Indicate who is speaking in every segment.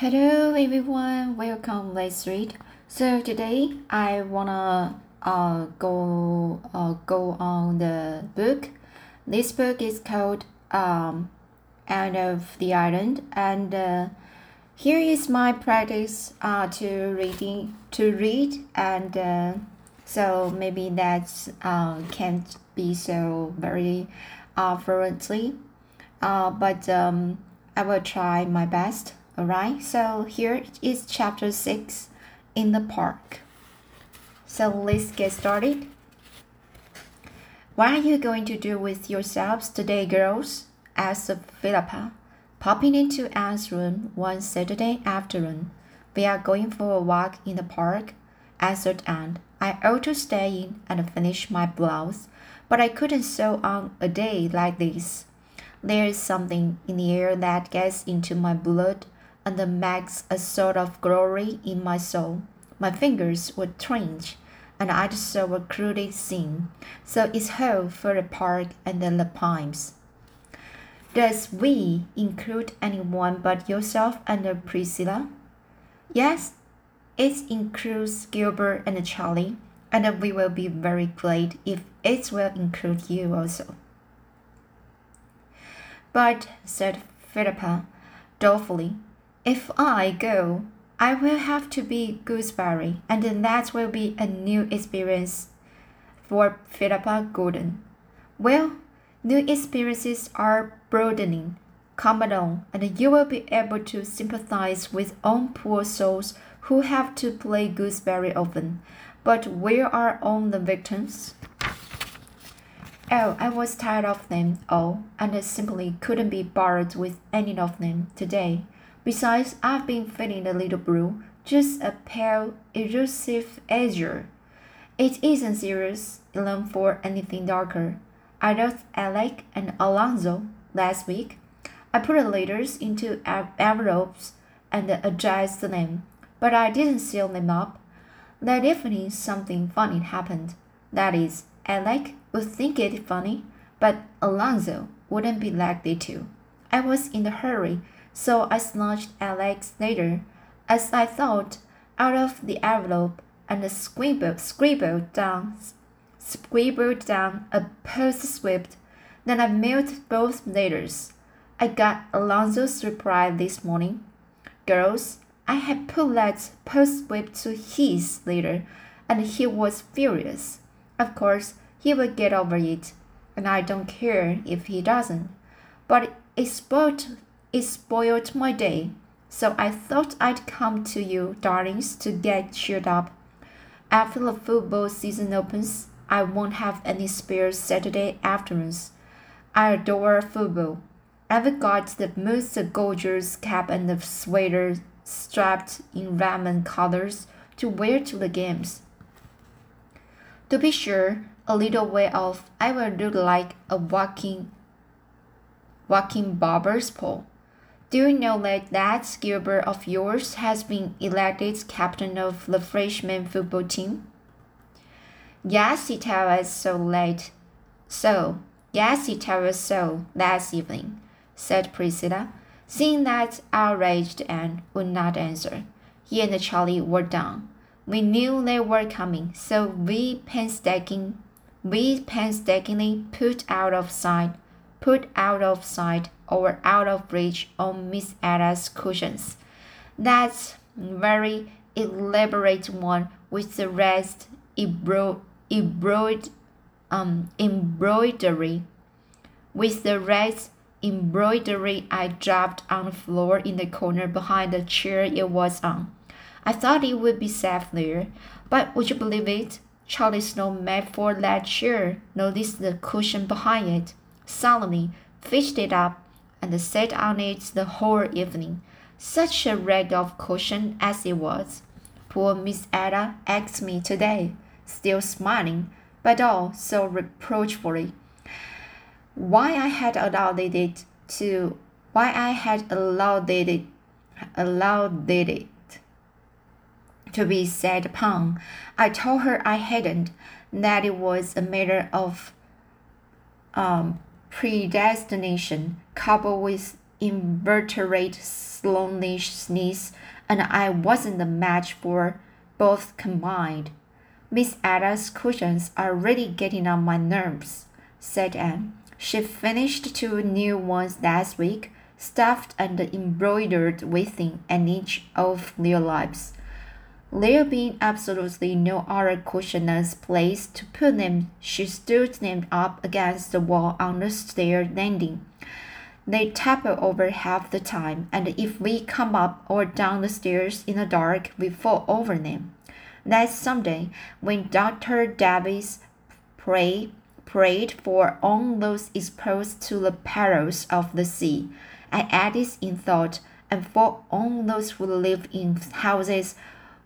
Speaker 1: Hello everyone, welcome. Let's read. So today I wanna uh, go uh, go on the book. This book is called um, Anne of the Island, and uh, here is my practice uh, to reading to read, and uh, so maybe that uh, can't be so very uh, fluently, uh, but um, I will try my best. Alright, so here is chapter 6 in the park. So let's get started. What are you going to do with yourselves today, girls? asked Philippa, popping into Anne's room one Saturday afternoon. We are going for a walk in the park, answered Anne. I ought to stay in and finish my blouse, but I couldn't sew on a day like this. There's something in the air that gets into my blood and makes a sort of glory in my soul. My fingers would twinge, and I'd sew a crude scene, so it's hell for the park and the Pines. Does we include anyone but yourself and Priscilla? Yes, it includes Gilbert and Charlie, and we will be very glad if it will include you also. But, said Philippa dolefully, if I go, I will have to be gooseberry, and that will be a new experience for Philippa Gordon. Well, new experiences are broadening. Come along, and you will be able to sympathize with own poor souls who have to play gooseberry often. But where are all the victims? Oh, I was tired of them all, and I simply couldn't be bothered with any of them today. Besides, I've been feeling a little blue, just a pale, elusive azure. It isn't serious enough for anything darker. I wrote Alec and Alonzo last week. I put the letters into envelopes and addressed them, but I didn't seal them up. That evening, something funny happened. That is, Alec would think it funny, but Alonzo wouldn't be likely to. I was in a hurry so I snatched Alex later, as I thought, out of the envelope and scribbled, scribbled down scribbled down a postscript. Then I mailed both letters. I got Alonzo's reply this morning. Girls, I had put that postscript to his letter, and he was furious. Of course, he will get over it, and I don't care if he doesn't. But it spoiled it spoiled my day, so I thought I'd come to you, darlings, to get cheered up. After the football season opens, I won't have any spare Saturday afternoons. I adore football. I've got the most gorgeous cap and the sweater strapped in Redmond colors to wear to the games. To be sure, a little way off, I will look like a walking, walking barber's pole. Do you know that that Gilbert of yours has been elected captain of the freshman football team? Yes, he told us so late. So, yes, he told us so last evening, said Priscilla, seeing that outraged Anne would not answer. He and Charlie were down. We knew they were coming, so we painstakingly, we painstakingly put out of sight, put out of sight or out of reach on Miss Ada's cushions. That very elaborate one with the rest embroidered, um, embroidery. With the rest embroidery, I dropped on the floor in the corner behind the chair it was on. I thought it would be safe there, but would you believe it? Charlie Sloane made for that chair, noticed the cushion behind it, solemnly fished it up, and sat on it the whole evening. Such a rag of cushion as it was. Poor Miss Ada asked me today, still smiling, but all so reproachfully, why I had allowed it to, why I had allowed it, allowed it to be set upon. I told her I hadn't, that it was a matter of um, predestination coupled with invertebrate slonishness, and I wasn't a match for both combined. Miss Ada's cushions are really getting on my nerves, said Anne. She finished two new ones last week, stuffed and embroidered within an inch of their lives. There being absolutely no other cushionless place to put them, she stood them up against the wall on the stair landing. They topple over half the time, and if we come up or down the stairs in the dark, we fall over them. That Sunday, when Dr. Davies prayed, prayed for all those exposed to the perils of the sea, I added in thought, and for all those who live in houses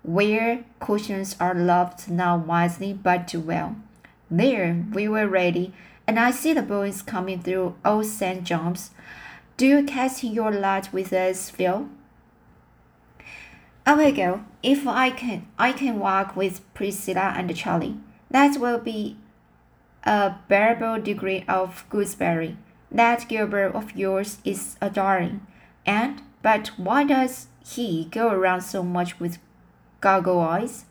Speaker 1: where cushions are loved not wisely but too well. There we were ready, and I see the boys coming through oh, old St. John's. Do you cast your lot with us, Phil? I will go. If I can I can walk with Priscilla and Charlie. That will be a bearable degree of gooseberry. That Gilbert of yours is a darling. And but why does he go around so much with goggle eyes.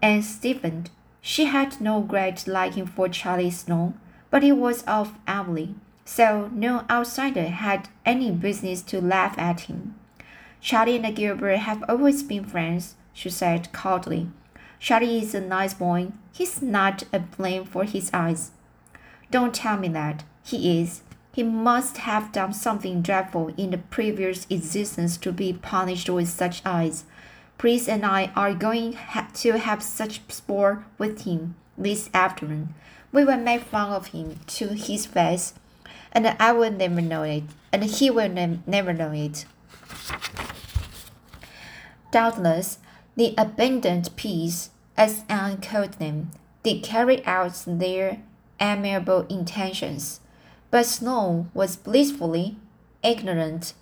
Speaker 1: And Stephen, She had no great liking for Charlie Sloane, but he was of Avonlea, so no outsider had any business to laugh at him. Charlie and Gilbert have always been friends, she said coldly. Charlie is a nice boy. He's not a blame for his eyes. Don't tell me that. He is. He must have done something dreadful in the previous existence to be punished with such eyes. Pris and I are going ha to have such sport with him this afternoon. We will make fun of him to his face, and I will never know it, and he will ne never know it. Doubtless, the abandoned peace, as Anne called them, did carry out their amiable intentions, but Sloane was blissfully ignorant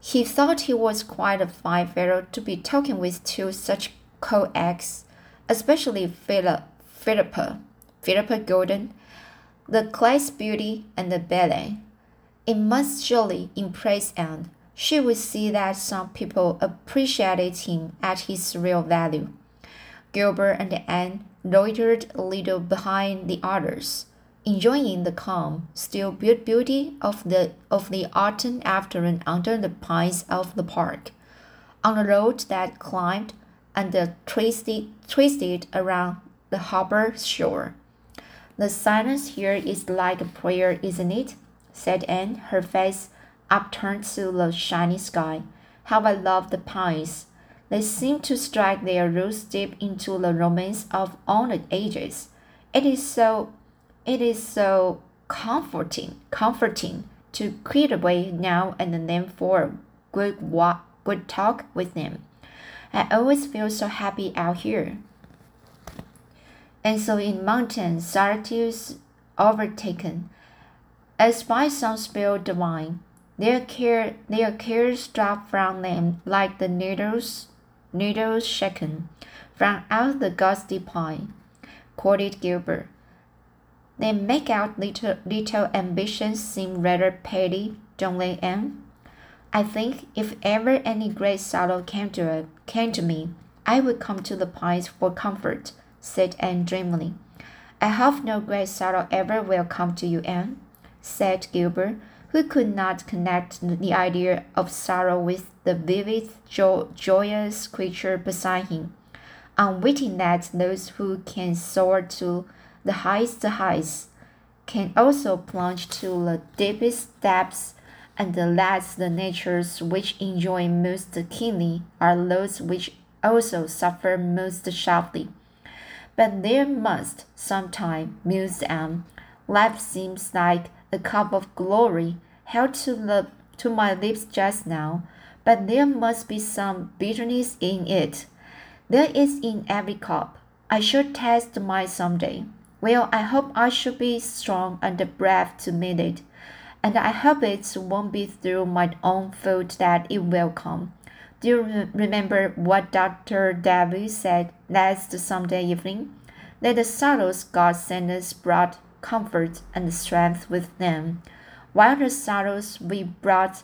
Speaker 1: he thought he was quite a fine fellow to be talking with two such co-ex, especially Philip, Philippa, Philippa Gordon, the class beauty and the ballet. It must surely impress Anne. She would see that some people appreciated him at his real value. Gilbert and Anne loitered a little behind the others enjoying the calm, still beauty of the of the autumn afternoon under the pines of the park, on a road that climbed and twisted twisted around the harbor shore. The silence here is like a prayer, isn't it? said Anne, her face upturned to the shiny sky. How I love the pines. They seem to strike their roots deep into the romance of all the ages. It is so it is so comforting, comforting to quit away now and then for a good walk, good talk with them. I always feel so happy out here. And so in mountain solitudes overtaken, as by some spill divine, their care their cares drop from them like the needles needles shaken from out the gusty pine, quoted Gilbert. They make out little, little ambitions seem rather petty, don't they, Anne? I think if ever any great sorrow came to, came to me, I would come to the pines for comfort, said Anne dreamily. I hope no great sorrow ever will come to you, Anne, said Gilbert, who could not connect the idea of sorrow with the vivid, jo joyous creature beside him, unwitting that those who can soar to the highest heights can also plunge to the deepest depths, and the last the natures which enjoy most keenly are those which also suffer most sharply. But there must, sometime, muse Anne, life seems like a cup of glory held to the to my lips just now, but there must be some bitterness in it. There is in every cup. I shall taste mine some day. Well, I hope I should be strong and brave to meet it, and I hope it won't be through my own fault that it will come. Do you remember what Dr. Davies said last Sunday evening? That the sorrows God sent us brought comfort and strength with them. while the sorrows we brought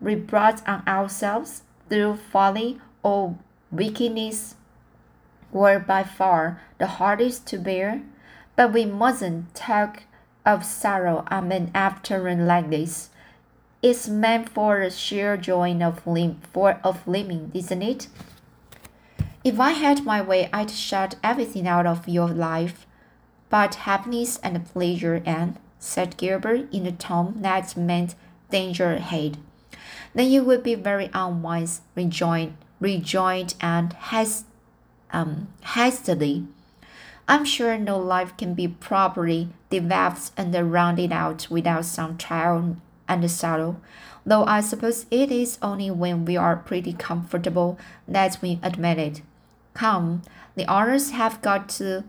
Speaker 1: we brought on ourselves through folly or wickedness were by far the hardest to bear. But we mustn't talk of sorrow on an afternoon like this. It's meant for the sheer joy of, lim- for, of living, isn't it? If I had my way, I'd shut everything out of your life. But happiness and pleasure, Anne, said Gilbert in a tone that meant danger ahead. Then you would be very unwise, rejoined, rejoined Anne has, um, hastily. I'm sure no life can be properly developed and rounded out without some trial and sorrow, though I suppose it is only when we are pretty comfortable that we admit it. Come, the others have got to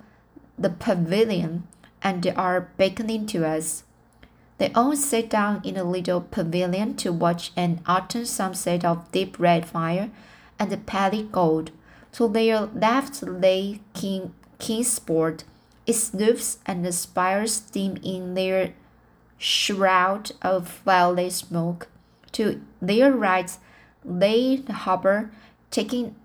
Speaker 1: the pavilion and are beckoning to us. They all sit down in a little pavilion to watch an autumn sunset of deep red fire and pale gold. To their left lay King Kingsport, its roofs and the spires steam in their shroud of violet smoke. To their right lay the harbour, taking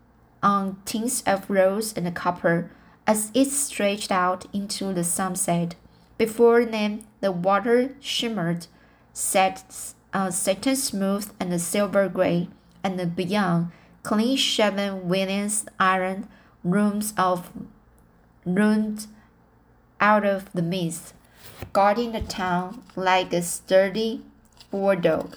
Speaker 1: on tints of rose and copper as it stretched out into the sunset. Before them, the water shimmered, set, uh, satin smooth and silver gray, and beyond, clean shaven William's Island rooms of loomed out of the mist, guarding the town like a sturdy bulldog.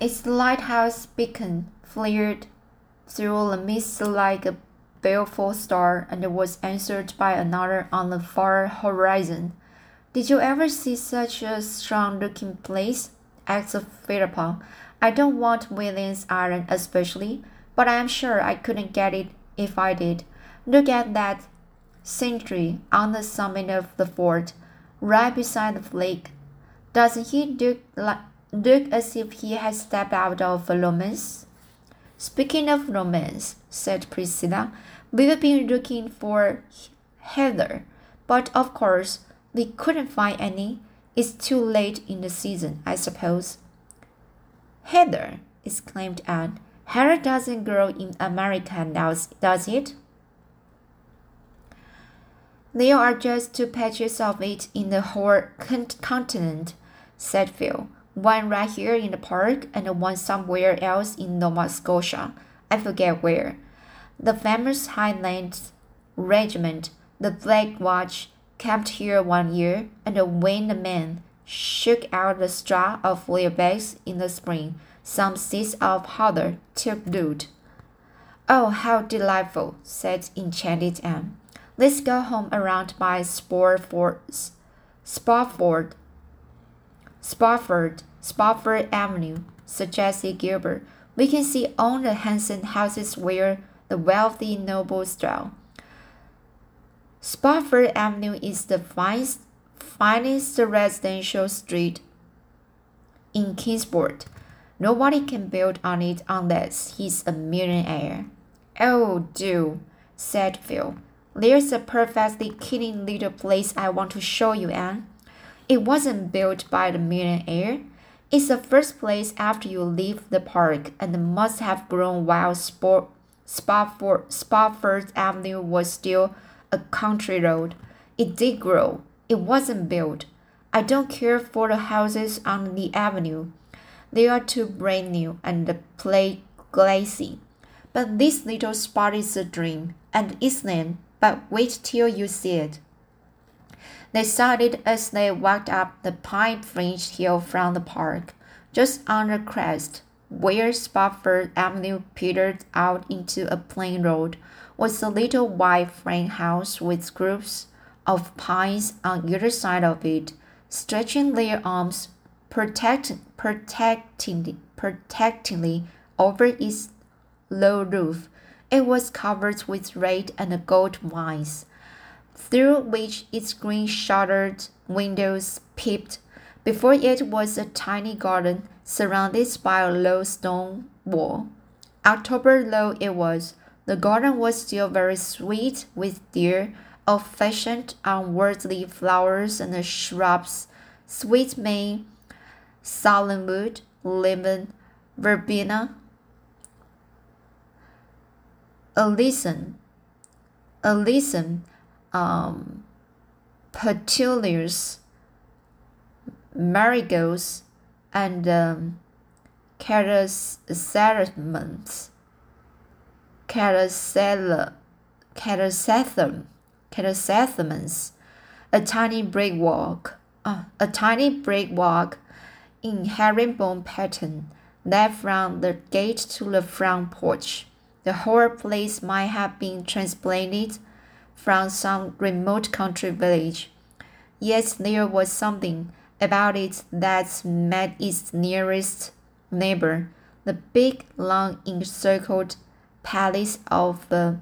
Speaker 1: Its lighthouse beacon flared through the mist like a baleful star and was answered by another on the far horizon. Did you ever see such a strong looking place? asked Philippa. I don't want William's Island especially, but I am sure I couldn't get it if I did. Look at that sentry on the summit of the fort, right beside the lake. Doesn't he look like look as if he had stepped out of a romance. Speaking of romance, said Priscilla, we've been looking for heather, but of course we couldn't find any. It's too late in the season, I suppose. Heather, exclaimed Anne. Hair doesn't grow in America now, does it? There are just two patches of it in the whole continent, said Phil one right here in the park and one somewhere else in Nova Scotia. I forget where. The famous Highlands Regiment, the Black Watch, camped here one year, and when the men shook out the straw of bags in the spring, some seeds of heather took root. Oh, how delightful, said enchanted Anne. Let's go home around by Spofford, Spofford Spofford, Spofford Avenue, suggested Gilbert. We can see all the handsome houses where the wealthy nobles dwell. Spofford Avenue is the finest, finest residential street in Kingsport. Nobody can build on it unless he's a millionaire. Oh, do, said Phil. There's a perfectly killing little place I want to show you, Anne. It wasn't built by the millionaire. It's the first place after you leave the park and must have grown while Sport, Spofford, Spofford Avenue was still a country road. It did grow. It wasn't built. I don't care for the houses on the avenue. They are too brand new and play glassy. But this little spot is a dream, and isn't But wait till you see it. They started as they walked up the pine fringed hill from the park. Just on the crest, where Spofford Avenue petered out into a plain road, was a little white frame house with groups of pines on either side of it, stretching their arms protect, protecting, protectingly over its low roof. It was covered with red and gold vines through which its green shuttered windows peeped. Before it was a tiny garden surrounded by a low stone wall. October though it was, the garden was still very sweet with dear old-fashioned, unworldly flowers and shrubs, sweet may, southernwood, lemon, verbena, alyssum, alyssum, um, petunias, marigolds, and um, chrysanthemums, chrysanthemum, chrysanthemums, a tiny brick walk, uh, a tiny brick walk in herringbone pattern led from the gate to the front porch. The whole place might have been transplanted from some remote country village. Yet there was something about it that met its nearest neighbor, the big, long, encircled palace of the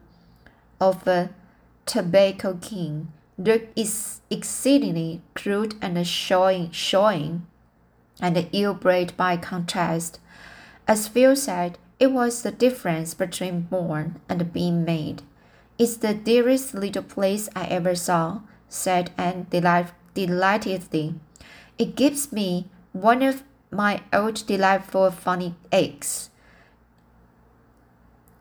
Speaker 1: of a tobacco king looked exceedingly crude and showing, showing and ill-bred by contrast. As Phil said, it was the difference between born and being made. It's the dearest little place I ever saw, said Anne delight delightedly. It gives me one of my old delightful funny aches.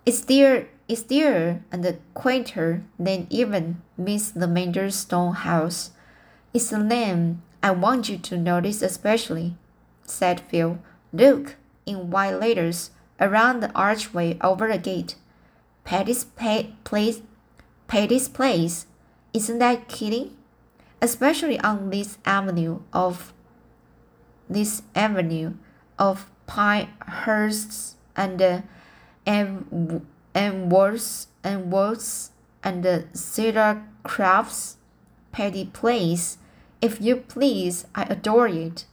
Speaker 1: It's dear, it's dearer and quainter than even Miss Lavendar's stone house. It's a name I want you to notice especially, said Phil. Look, in white letters, around the archway over the gate. Patty's pa- place, Patty's place. Isn't that kidding? Especially on this avenue of this avenue of pinehursts and uh, and and words and words and uh, cedar crafts. Patty Place. If you please, I adore it.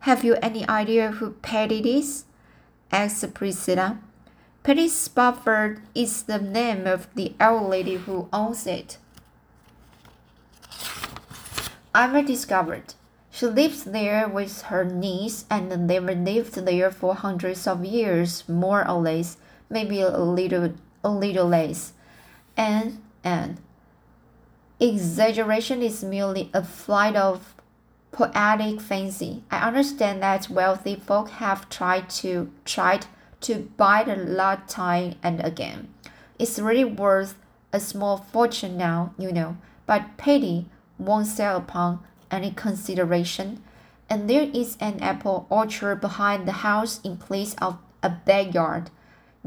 Speaker 1: Have you any idea who Patty is? asked Priscilla. Patty Spofford is the name of the old lady who owns it. I've discovered. She lives there with her niece, and they've lived there for hundreds of years, more or less, maybe a little, a little less. And and exaggeration is merely a flight of poetic fancy. I understand that wealthy folk have tried to tried to buy the lot time and again. It's really worth a small fortune now, you know, but Patty won't sell upon any consideration. And there is an apple orchard behind the house in place of a backyard.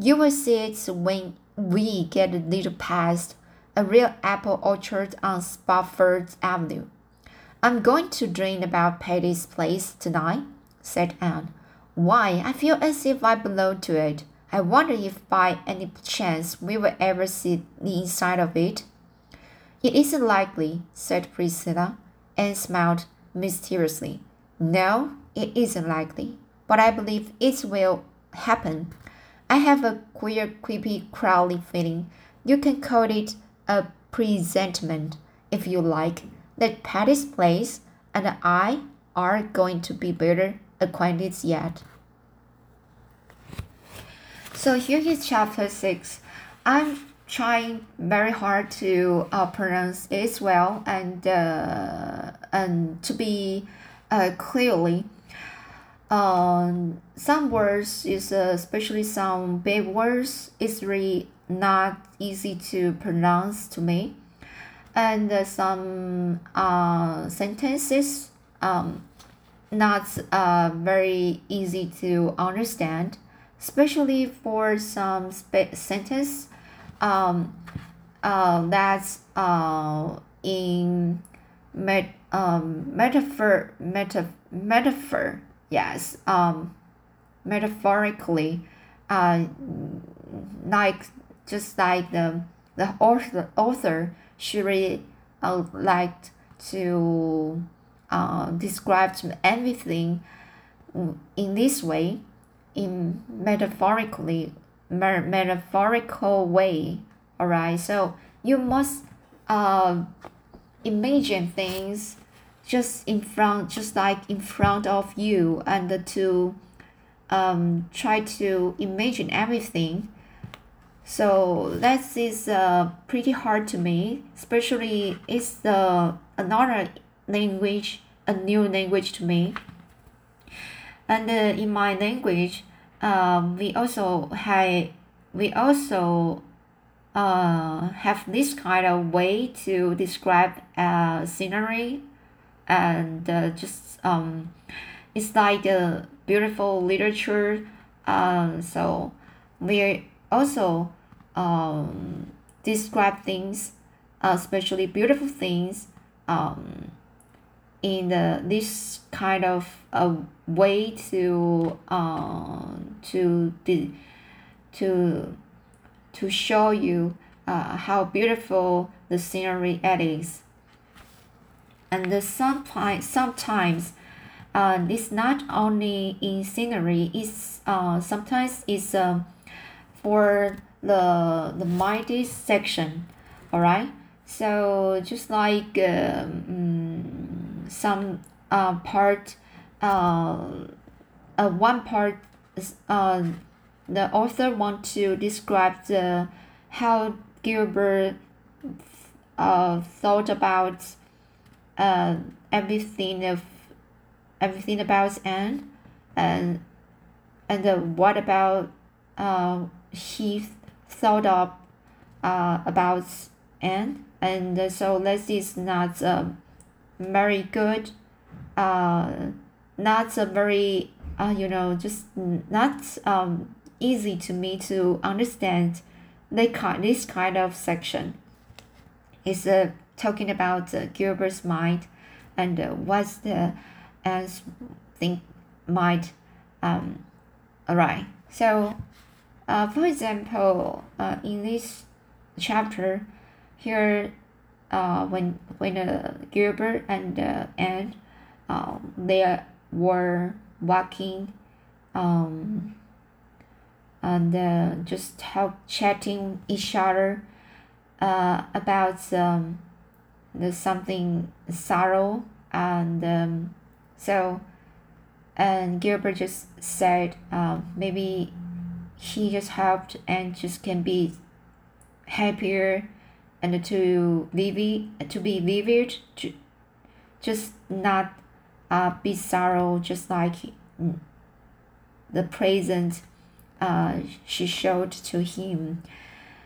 Speaker 1: You will see it when we get a little past a real apple orchard on Spofford Avenue. I'm going to dream about Patty's place tonight, said Anne. Why, I feel as if I belong to it. I wonder if by any chance we will ever see the inside of it. It isn't likely, said Priscilla, and smiled mysteriously. No, it isn't likely, but I believe it will happen. I have a queer, creepy, crawly feeling. You can call it a presentiment, if you like that Patty's Place and I are going to be better acquainted yet. So here is chapter 6. I'm trying very hard to uh, pronounce it well and uh, and to be uh, clearly. Um, some words is uh, especially some big words is really not easy to pronounce to me. And uh, some uh, sentences um, not uh, very easy to understand, especially for some sp- sentence um, uh, that's uh, in met, um, metaphor, meta, metaphor, yes, um, metaphorically, uh, like just like the the author, author she really uh, liked to uh, describe everything in this way, in metaphorically, metaphorical way. Alright, so you must uh, imagine things just in front, just like in front of you, and to um, try to imagine everything So that is uh, pretty hard to me, especially it's the another language, a new language to me. And uh, in my language, um, we also have we also uh, have this kind of way to describe uh, scenery and uh, just um, it's like a beautiful literature uh, so we also um, describe things uh, especially beautiful things um, in the, this kind of a way to uh, to the to to show you uh, how beautiful the scenery it is. And sometimes sometimes uh, it's not only in scenery, it's uh, sometimes it's um, for the the mighty section, all right. So just like um, some uh, part, uh, uh, one part, uh, the author want to describe the how Gilbert uh, thought about uh, everything of everything about Anne and and uh, what about uh, he thought of uh, about Anne. And uh, so this is not uh, very good uh, not a very uh, you know just not um, easy to me to understand they this kind of section. It's uh, talking about uh, Gilbert's mind and uh, what's the as think might um arise. So, uh, for example, uh, in this chapter, here, uh, when when uh, Gilbert and uh, Anne, um, they were walking, um, and uh, just help chatting each other uh, about um, the something sorrow and um, so and Gilbert just said um, maybe he just helped and just can be happier and to vivid to be vivid to just not uh, be sorrow just like the present uh, she showed to him.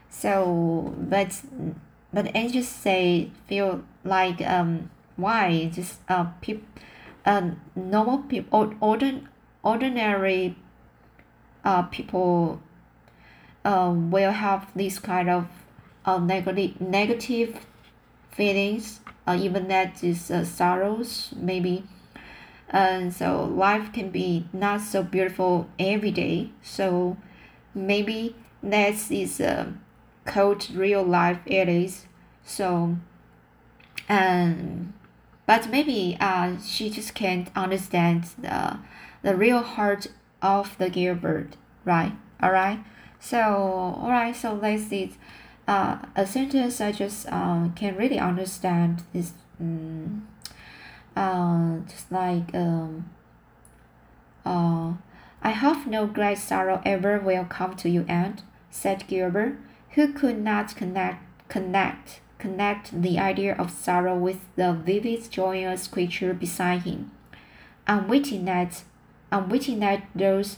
Speaker 1: So, but but I just say feel like um why just uh people uh normal people ordin ordinary uh people uh will have this kind of uh negative negative feelings uh, even that is uh, sorrows maybe. And so life can be not so beautiful every day. So maybe that is a cold real life it is. So and but maybe uh she just can't understand the the real heart of the Gilbert right? All right so all right so let's see. Uh, a sentence I just uh, can really understand is um, uh, just like um, uh, I have no great sorrow ever will come to you, Anne, said Gilbert, who could not connect connect connect the idea of sorrow with the vivid, joyous creature beside him. Unwitting that, unwitting that those,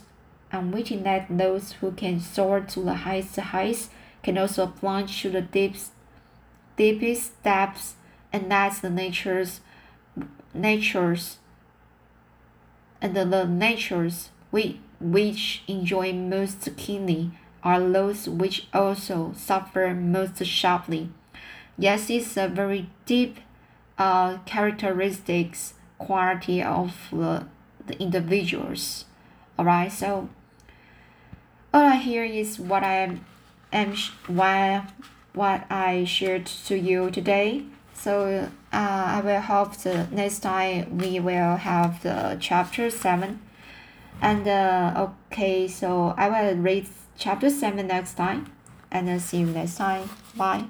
Speaker 1: unwitting that those who can soar to the highest heights can also plunge to the deepest, deepest depths, and that's the nature's natures and the natures we, which enjoy most keenly are those which also suffer most sharply. Yes, it's a very deep uh, characteristics quality of the, the individuals. Alright, so all I hear is what I am, am what, what I shared to you today. So uh, I will hope the next time we will have the chapter 7. And uh, okay, so I will read chapter 7 next time. And uh, see you next time. Bye.